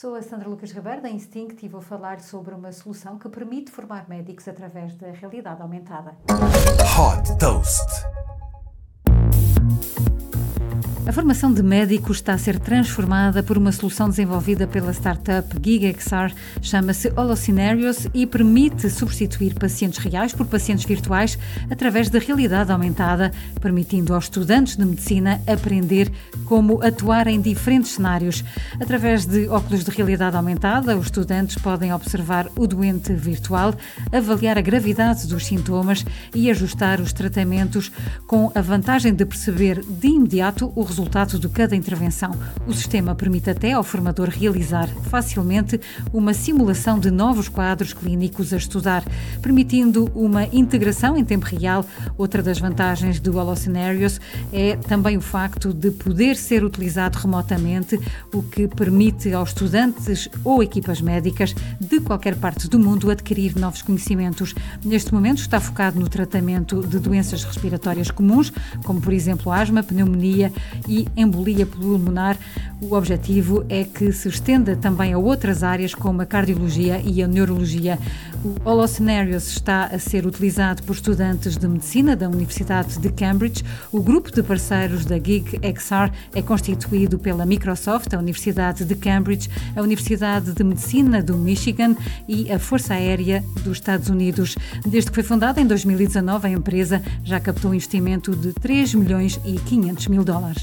Sou a Sandra Lucas Ribeiro da Instinct e vou falar sobre uma solução que permite formar médicos através da realidade aumentada. Hot Toast. A formação de médicos está a ser transformada por uma solução desenvolvida pela startup GigXR, chama-se Holoscenarios e permite substituir pacientes reais por pacientes virtuais através da realidade aumentada, permitindo aos estudantes de medicina aprender como atuar em diferentes cenários. Através de óculos de realidade aumentada, os estudantes podem observar o doente virtual, avaliar a gravidade dos sintomas e ajustar os tratamentos com a vantagem de perceber de imediato o resultado resultado de cada intervenção. O sistema permite até ao formador realizar facilmente uma simulação de novos quadros clínicos a estudar, permitindo uma integração em tempo real. Outra das vantagens do Holoscenarios é também o facto de poder ser utilizado remotamente, o que permite aos estudantes ou equipas médicas de qualquer parte do mundo adquirir novos conhecimentos. Neste momento está focado no tratamento de doenças respiratórias comuns, como por exemplo asma, pneumonia e embolia pulmonar. O objetivo é que se estenda também a outras áreas como a cardiologia e a neurologia. O Holoscenarios está a ser utilizado por estudantes de medicina da Universidade de Cambridge. O grupo de parceiros da GigXR é constituído pela Microsoft, a Universidade de Cambridge, a Universidade de Medicina do Michigan e a Força Aérea dos Estados Unidos. Desde que foi fundada em 2019, a empresa já captou um investimento de 3 milhões e 500 mil dólares.